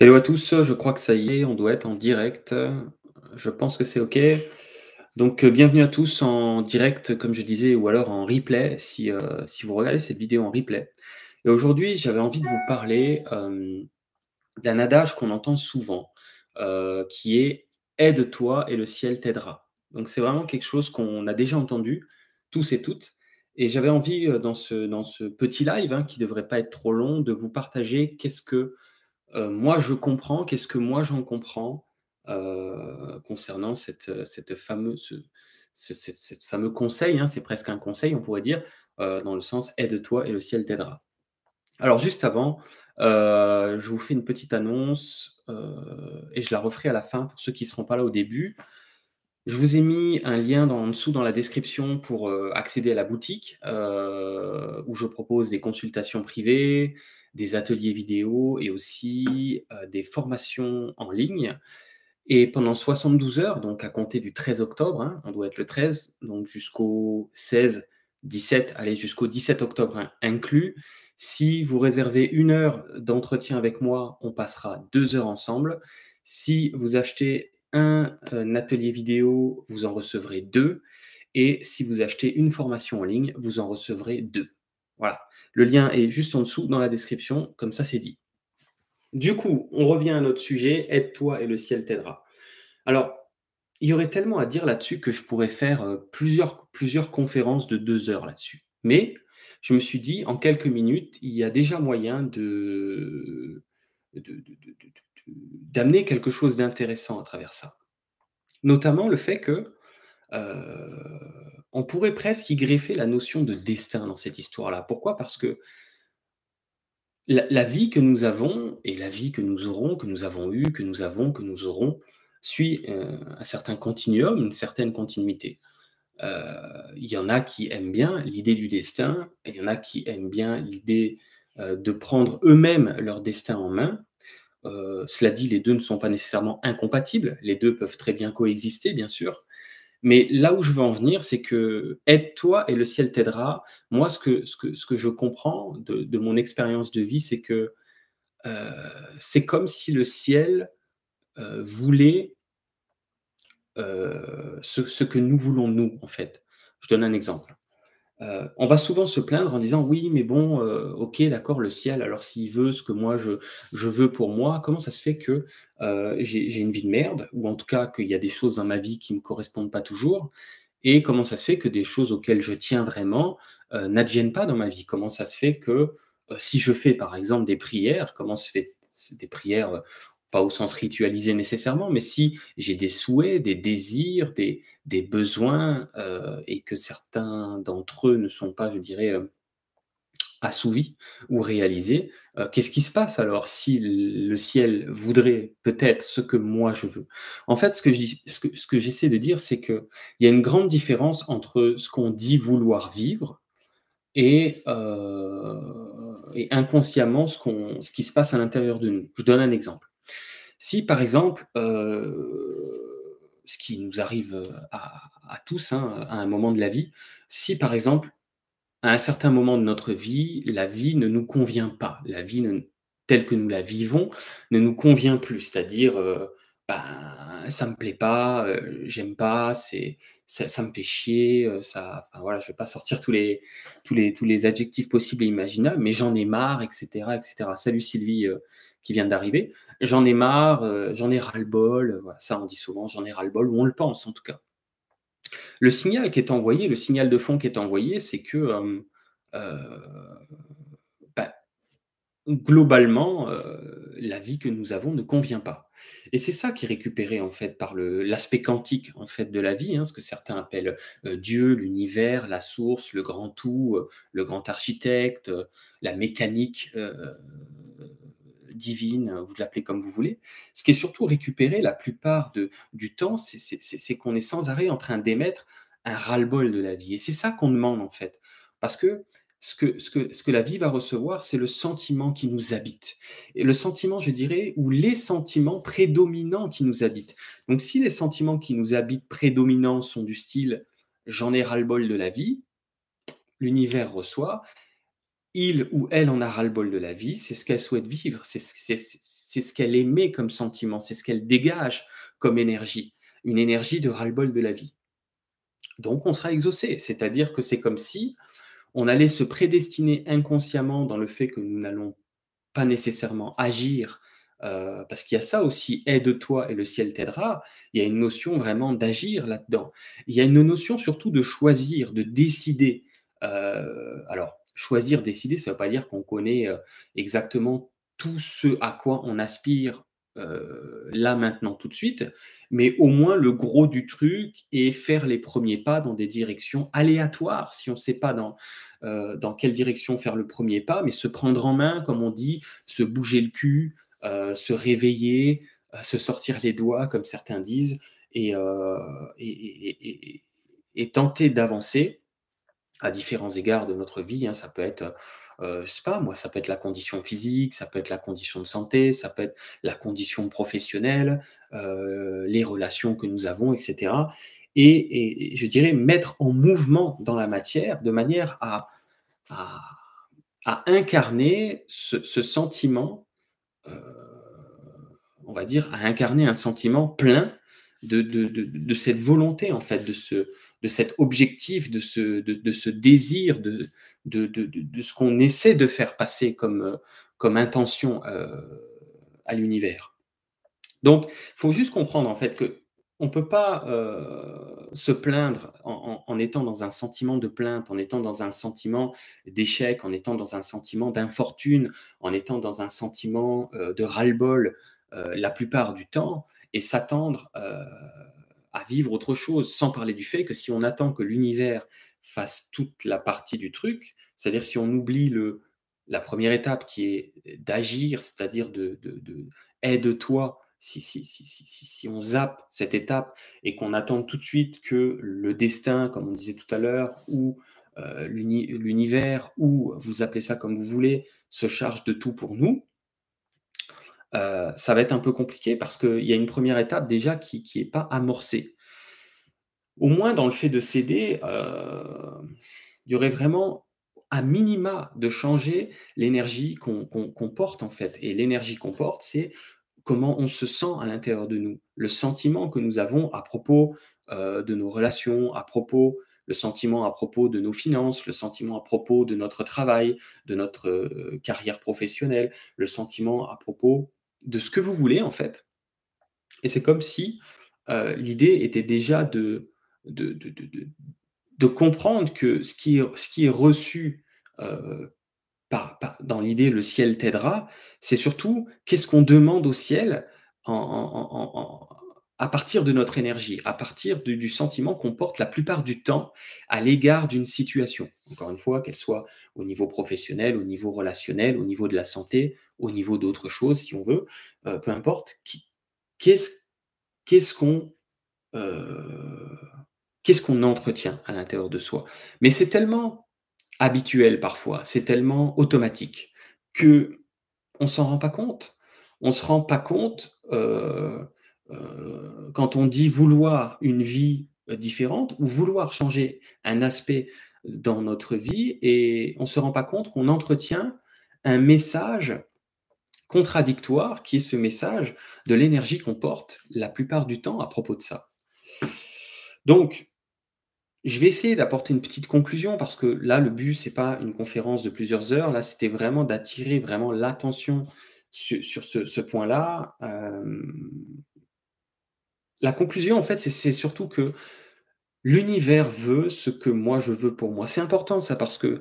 Hello à tous, je crois que ça y est, on doit être en direct. Je pense que c'est OK. Donc, heu, bienvenue à tous en direct, comme je disais, ou alors en replay si, heu, si vous regardez cette vidéo en replay. Et aujourd'hui, j'avais envie de vous parler, hem, d'un adage qu'on entend souvent, qui est: «Aide-toi et le ciel t'aidera». Donc c'est vraiment quelque chose qu'on a déjà entendu, tous et toutes. Et j'avais envie, dans ce petit live, hein, qui devrait pas être trop long, de vous partager qu'est-ce que Heu, moi, je comprends, qu'est-ce que moi j'en comprends, heu, concernant cette, fameuse ce fameux conseil, hein, c'est presque un conseil, on pourrait dire, dans le sens: «Aide-toi et le ciel t'aidera». Alors juste avant, je vous fais une petite annonce, et je la referai à la fin pour ceux qui ne seront pas là au début. Je vous ai mis un lien en dessous dans la description pour, accéder à la boutique, où je propose des consultations privées, des ateliers vidéo et aussi, des formations en ligne et pendant 72 heures, donc à compter du 13 octobre, hein, on doit être le 13, donc jusqu'au 16-17, allez jusqu'au 17 octobre in inclus. Si vous réservez une heure d'entretien avec moi, on passera 2 heures ensemble. Si vous achetez un, atelier vidéo, vous en recevrez 2 et si vous achetez une formation en ligne, vous en recevrez 2. Voilà. Le lien est juste en dessous dans la description, comme ça c'est dit. Du coup, on revient à notre sujet, aide-toi et le ciel t'aidera. Alors, il y aurait tellement à dire là-dessus que je pourrais faire, heu, plusieurs plusieurs conférences de 2 heures là-dessus. Mais je me suis dit: «En quelques minutes, il y a déjà moyen de d'amener quelque chose d'intéressant à travers ça». Notamment le fait que, heu, on pourrait presque y greffer la notion de destin dans cette histoire-là. Pourquoi? Parce que la vie que nous avons et la vie que nous aurons, que nous avons eue, que nous avons, que nous aurons, suit, heu, un certain continuum, une certaine continuité. Heu, il y en a qui aiment bien l'idée du destin il y en a qui aiment bien l'idée, de prendre eux-mêmes leur destin en main. Cela dit, les 2 ne sont pas nécessairement incompatibles, les 2 peuvent très bien coexister, bien sûr. Mais là où je veux en venir, c'est que aide-toi et le ciel t'aidera. Moi, ce que je comprends de mon expérience de vie, c'est que, heu, c'est comme si le ciel, heu, voulait, ce ce que nous voulons nous, en fait. Je donne un exemple. Heu, on va souvent se plaindre en disant: «Oui, mais bon, heu, OK, d'accord, le ciel, alors s'il veut ce que moi je je veux pour moi, comment ça se fait que, heu, j'ai une vie de merde? Ou en tout cas qu'il y a des choses dans ma vie qui me correspondent pas toujours? Et comment ça se fait que des choses auxquelles je tiens vraiment, n'adviennent pas dans ma vie? Comment ça se fait que, si je fais par exemple des prières, comment se fait des prières, pas au sens ritualisé nécessairement, mais si j'ai des souhaits, des désirs, des des besoins, heu, et que certains d'entre eux ne sont pas, je dirais, heu, assouvis ou réalisés, heu, qu'est-ce qui se passe alors si le ciel voudrait peut-être ce que moi je veux? En fait, ce que je ce que ce que j'essaie de dire, c'est qu'il y a une grande différence entre ce qu'on dit vouloir vivre et et inconsciemment ce qu'on ce qui se passe à l'intérieur de nous. Je donne un exemple. Si par exemple, heu, ce qui nous arrive, heu, à tous, hein, à un moment de la vie, si par exemple, à un certain moment de notre vie, la vie ne nous convient pas, la vie telle que nous la vivons ne nous convient plus. C'est-à-dire, heu, ben, ça me plaît pas, j'aime pas, c'est ça me fait chier, heu, ça enfin voilà, je vais pas sortir tous les tous les tous les adjectifs possibles et imaginables, mais j'en ai marre et cetera et cetera. Salut Sylvie, qui vient d'arriver. J'en ai marre, j'en ai ras-le-bol, heu, voilà, ça on dit souvent: «J'en ai ras-le-bol» ou on le pense en tout cas. Le signal qui est envoyé, le signal de fond qui est envoyé, c'est que, bah, globalement, heu, la vie que nous avons ne convient pas et c'est ça qui est récupéré, en fait, par l'aspect quantique, en fait, de la vie, hein, ce que certains appellent, heu, Dieu, l'univers, la source, le grand tout, heu, le grand architecte, la mécanique, divine, vous l'appelez comme vous voulez. Ce qui est surtout récupéré la plupart de du temps, c'est qu'on est sans arrêt en train d'émettre un ras-le-bol de la vie et c'est ça qu'on demande, en fait. Parce que ce que ce que ce que la vie va recevoir, c'est le sentiment qui nous habite et le sentiment, je dirais, ou les sentiments prédominants qui nous habitent. Donc si les sentiments qui nous habitent prédominants sont du style: «J'en ai ras-le-bol de la vie», l'univers reçoit il ou elle en a ras-le-bol de la vie, c'est ce qu'elle souhaite vivre, c'est ce qu'elle émet comme sentiment, c'est ce qu'elle dégage comme énergie, une énergie de ras-le-bol de la vie. Donc on sera exaucé, c'est-à-dire que c'est comme si on allait se prédestiner inconsciemment dans le fait que nous n'allons pas nécessairement agir, euh, parce qu'il y a ça aussi, aide-toi et le ciel t'aidera, il y a une notion vraiment d'agir là-dedans. Il y a une notion surtout de choisir, de décider. Euh, alors, choisir, décider, ça ne veut pas dire qu'on connaît euh, exactement tout ce à quoi on aspire euh, là maintenant tout de suite, mais au moins le gros du truc est faire les premiers pas dans des directions aléatoires, si on ne sait pas dans, euh, dans quelle direction faire le premier pas, mais se prendre en main, comme on dit, se bouger le cul, se réveiller, se sortir les doigts, comme certains disent, et, et, et tenter d'avancer à différents égards de notre vie. Hein. Ça peut être, euh, je sais pas, moi, ça peut être la condition physique, ça peut être la condition de santé, ça peut être la condition professionnelle, euh, les relations que nous avons, etc. Et, je dirais mettre en mouvement dans la matière de manière à, à, incarner ce, sentiment, euh, on va dire, à incarner un sentiment plein de, de, de, cette volonté, en fait, de ce, de cet objectif, de ce, de, ce désir, de, de, ce qu'on essaie de faire passer comme, comme intention euh, à l'univers. Donc, il faut juste comprendre en fait que on ne peut pas euh, se plaindre en, étant dans un sentiment de plainte, en étant dans un sentiment d'échec, en étant dans un sentiment d'infortune, en étant dans un sentiment euh, de ras-le-bol la plupart du temps, et s'attendre à vivre autre chose, sans parler du fait que si on attend que l'univers fasse toute la partie du truc, c'est-à-dire si on oublie le, la première étape qui est d'agir, c'est-à-dire de, aide-toi, si, si, si, si, on zappe cette étape et qu'on attend tout de suite que le destin, comme on disait tout à l'heure, ou euh, l'univers, ou vous appelez ça comme vous voulez, se charge de tout pour nous, euh, ça va être un peu compliqué parce qu'il y a une première étape déjà qui n'est pas amorcée. Au moins dans le fait de céder, euh, il y aurait vraiment à minima de changer l'énergie qu'on porte en fait. Et l'énergie qu'on porte, c'est comment on se sent à l'intérieur de nous, le sentiment que nous avons à propos euh, de nos relations, à propos le sentiment à propos de nos finances, le sentiment à propos de notre travail, de notre carrière professionnelle, le sentiment à propos de ce que vous voulez, en fait. Et c'est comme si euh, l'idée était déjà de, de, de, comprendre que ce qui est, reçu euh, par, dans l'idée le ciel t'aidera, c'est surtout qu'est-ce qu'on demande au ciel en, à partir de notre énergie, à partir du sentiment qu'on porte la plupart du temps à l'égard d'une situation. Encore une fois, qu'elle soit au niveau professionnel, au niveau relationnel, au niveau de la santé, au niveau d'autres choses, si on veut, euh, peu importe, qu'est-ce qu'on euh, qu'est-ce qu'on entretient à l'intérieur de soi. Mais c'est tellement habituel parfois, c'est tellement automatique que on s'en rend pas compte. On se rend pas compte. Euh, euh, quand on dit vouloir une vie euh, différente ou vouloir changer un aspect dans notre vie et on ne se rend pas compte qu'on entretient un message contradictoire qui est ce message de l'énergie qu'on porte la plupart du temps à propos de ça. Donc, je vais essayer d'apporter une petite conclusion parce que là, le but, c'est pas une conférence de plusieurs heures. Là, c'était vraiment d'attirer vraiment l'attention sur, ce, point-là. Euh, la conclusion, en fait, c'est surtout que l'univers veut ce que moi je veux pour moi. C'est important ça parce que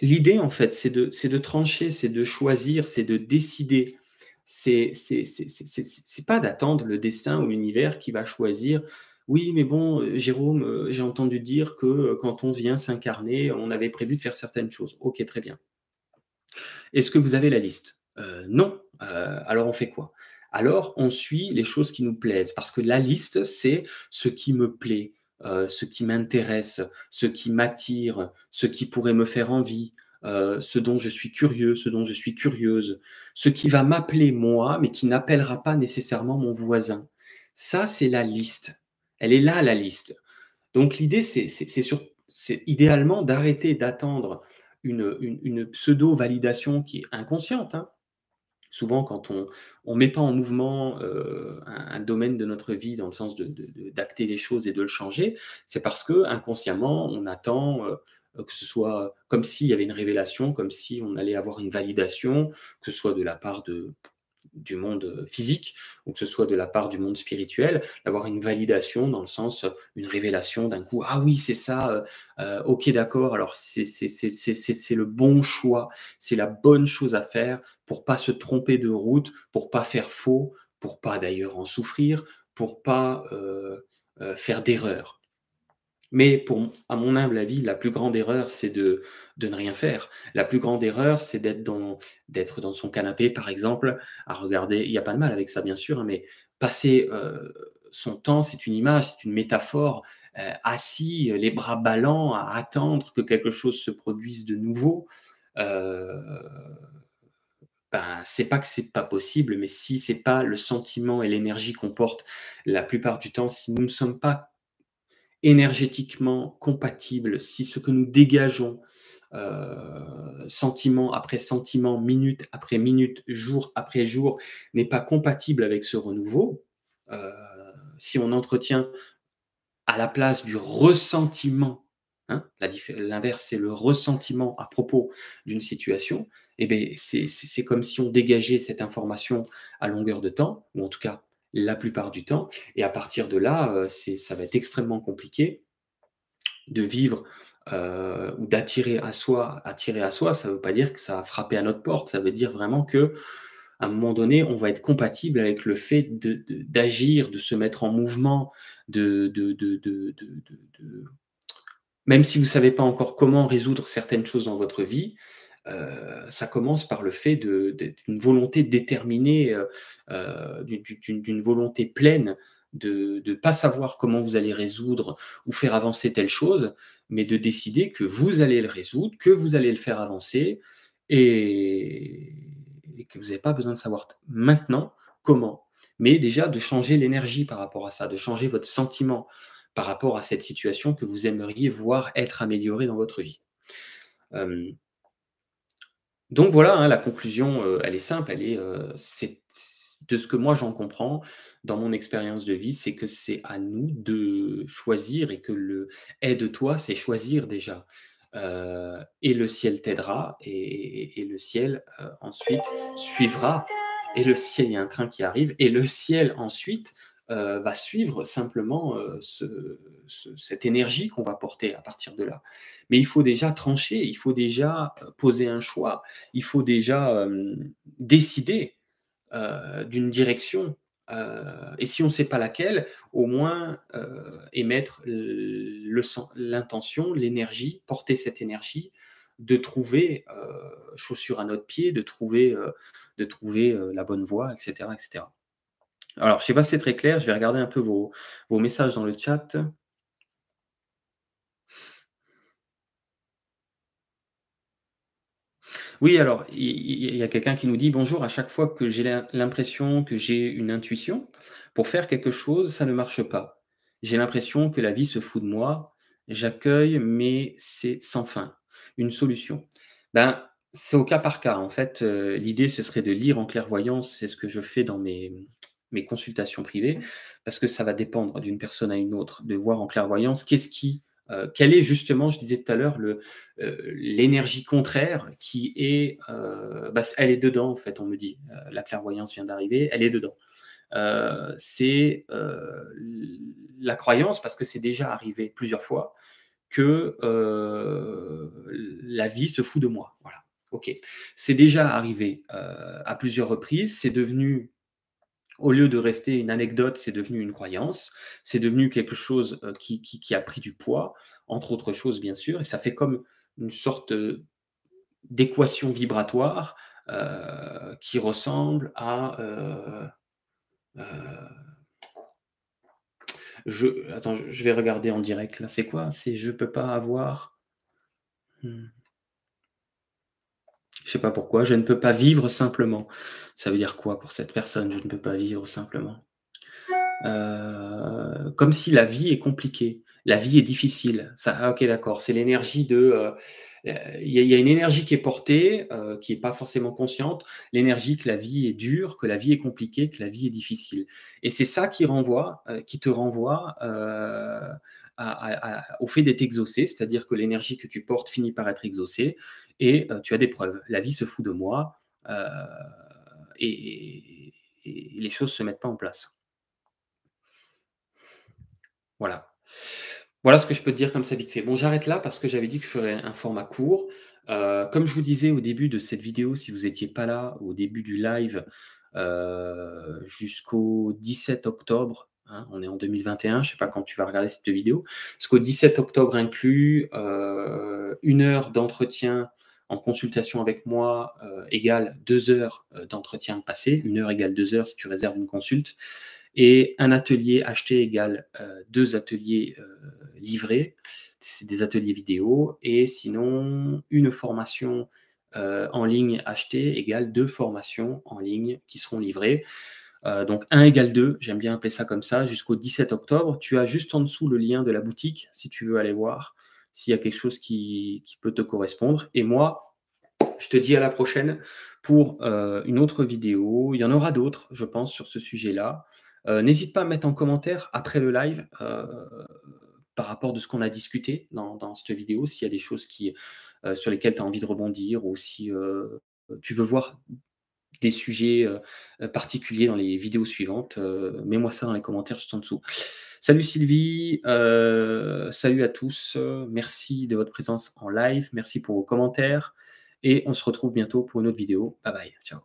l'idée, en fait, c'est de, trancher, c'est de choisir, c'est de décider. C'est pas d'attendre le destin ou l'univers qui va choisir. Oui, mais bon, euh, Jérôme, euh, j'ai entendu dire que euh, quand on vient s'incarner, on avait prévu de faire certaines choses. Ok, très bien. Est-ce que vous avez la liste? Non. alors on fait quoi? Alors on suit les choses qui nous plaisent, parce que la liste, c'est ce qui me plaît, euh, ce qui m'intéresse, ce qui m'attire, ce qui pourrait me faire envie, euh, ce dont je suis curieux, ce dont je suis curieuse, ce qui va m'appeler moi, mais qui n'appellera pas nécessairement mon voisin. Ça, c'est la liste. Elle est là, la liste. Donc l'idée, c'est idéalement d'arrêter d'attendre une, pseudo-validation qui est inconsciente. Hein. Souvent, quand on ne met pas en mouvement euh, un, domaine de notre vie dans le sens d'acter de, les choses et de le changer, c'est parce que inconsciemment, on attend euh, que ce soit comme s'il y avait une révélation, comme si on allait avoir une validation, que ce soit de la part de, du monde euh, physique ou que ce soit de la part du monde spirituel, d'avoir une validation dans le sens, euh, une révélation d'un coup, ah oui, c'est ça, euh, ok, d'accord, alors c'est le bon choix, c'est la bonne chose à faire pour pas se tromper de route, pour pas faire faux, pour pas d'ailleurs en souffrir, pour pas faire d'erreur. Mais pour, à mon humble avis, la plus grande erreur, c'est de, de, ne rien faire. La plus grande erreur, c'est d'être dans, d'être dans son canapé, par exemple, à regarder. Il n'y a pas de mal avec ça, bien sûr, hein, mais passer euh, son temps, c'est une image, c'est une métaphore, euh, assis, les bras ballants, à attendre que quelque chose se produise de nouveau. Euh, ben, c'est pas que c'est pas possible, mais si c'est pas le sentiment et l'énergie qu'on porte la plupart du temps, si nous ne sommes pas énergétiquement compatible, si ce que nous dégageons, euh, sentiment après sentiment, minute après minute, jour après jour, n'est pas compatible avec ce renouveau, euh, si on entretient à la place du ressentiment, hein, l'inverse c'est le ressentiment à propos d'une situation, eh bien, c'est comme si on dégageait cette information à longueur de temps, ou en tout cas la plupart du temps. Et à partir de là, euh, ça va être extrêmement compliqué de vivre euh, ou d'attirer à soi. Attirer à soi, ça ne veut pas dire que ça va frapper à notre porte. Ça veut dire vraiment que à un moment donné, on va être compatible avec le fait d'agir, de, se mettre en mouvement, de, même si vous ne savez pas encore comment résoudre certaines choses dans votre vie, euh, ça commence par le fait d'une volonté déterminée, euh, euh, d'une volonté pleine de ne pas savoir comment vous allez résoudre ou faire avancer telle chose, mais de décider que vous allez le résoudre, que vous allez le faire avancer et, que vous n'avez pas besoin de savoir maintenant comment, mais déjà de changer l'énergie par rapport à ça, de changer votre sentiment par rapport à cette situation que vous aimeriez voir être améliorée dans votre vie. Donc voilà, hein, la conclusion, euh, elle est simple, elle est, euh, de ce que moi j'en comprends dans mon expérience de vie, c'est que c'est à nous de choisir et que le «aide-toi», c'est choisir déjà. Euh, et le ciel t'aidera et le ciel, ensuite suivra et le ciel il y a un train qui arrive et le ciel ensuite euh, va suivre simplement euh, cette énergie qu'on va porter à partir de là. Mais il faut déjà trancher, il faut déjà euh, poser un choix, il faut déjà décider d'une direction. et si on ne sait pas laquelle, au moins émettre l'intention, l'énergie, porter cette énergie de trouver chaussure à notre pied, de trouver, de trouver la bonne voie, etc. etc. Alors, je ne sais pas si c'est très clair, je vais regarder un peu vos, messages dans le chat. Oui, alors, il y, a quelqu'un qui nous dit bonjour, à chaque fois que j'ai l'impression que j'ai une intuition, pour faire quelque chose, ça ne marche pas. J'ai l'impression que la vie se fout de moi, j'accueille, mais c'est sans fin. Une solution. Ben, c'est au cas par cas. En fait, euh, l'idée, ce serait de lire en clairvoyance, c'est ce que je fais dans mes, mes consultations privées, parce que ça va dépendre d'une personne à une autre, de voir en clairvoyance qu'est-ce qui, euh, quelle est justement, je disais tout à l'heure, le, euh, l'énergie contraire qui est, euh, bah, elle est dedans en fait, on me dit, la clairvoyance vient d'arriver, elle est dedans. c'est la croyance, parce que c'est déjà arrivé plusieurs fois, que la vie se fout de moi. Voilà. Ok. C'est déjà arrivé à plusieurs reprises. C'est devenu au lieu de rester une anecdote, c'est devenu une croyance, c'est devenu quelque chose euh, qui, a pris du poids, entre autres choses bien sûr, et ça fait comme une sorte d'équation vibratoire euh, qui ressemble à... Euh, je, attends, je vais regarder en direct là, c'est quoi? C'est je peux pas avoir... Hmm. Je sais pas pourquoi. Je ne peux pas vivre simplement. Ça veut dire quoi pour cette personne? Je ne peux pas vivre simplement. Euh, comme si la vie est compliquée. la vie est difficile. Ça, ah, ok, d'accord. C'est l'énergie de. Euh, il y, a une énergie qui est portée, euh, qui n'est pas forcément consciente. L'énergie que la vie est dure, que la vie est compliquée, que la vie est difficile. Et c'est ça qui renvoie, qui te renvoie au fait d'être exaucé, c'est-à-dire que l'énergie que tu portes finit par être exaucée, et tu as des preuves. La vie se fout de moi, et, et les choses ne se mettent pas en place. Voilà. Voilà ce que je peux te dire comme ça vite fait. Bon, j'arrête là parce que j'avais dit que je ferais un format court. Euh, comme je vous disais au début de cette vidéo, si vous n'étiez pas là, au début du live, euh, jusqu'au 17 octobre, hein, on est en 2021, je ne sais pas quand tu vas regarder cette vidéo, jusqu'au 17 octobre inclus, euh, une heure d'entretien en consultation avec moi égale deux heures d'entretien passé, une heure égale deux heures si tu réserves une consulte. Et un atelier acheté égale euh, deux ateliers euh, livrés, c'est des ateliers vidéo. Et sinon, une formation euh, en ligne achetée égale deux formations en ligne qui seront livrées. Donc 1 égale 2, j'aime bien appeler ça comme ça, jusqu'au 17 octobre. Tu as juste en dessous le lien de la boutique si tu veux aller voir s'il y a quelque chose qui, peut te correspondre. Et moi, je te dis à la prochaine pour une autre vidéo. Il y en aura d'autres, je pense, sur ce sujet-là. Euh, n'hésite pas à mettre en commentaire après le live euh, par rapport de ce qu'on a discuté dans, cette vidéo, s'il y a des choses euh, sur lesquelles tu as envie de rebondir ou si tu veux voir des sujets particuliers dans les vidéos suivantes, mets-moi ça dans les commentaires juste en dessous. Salut Sylvie, salut à tous, merci de votre présence en live, merci pour vos commentaires et on se retrouve bientôt pour une autre vidéo. Bye bye, ciao.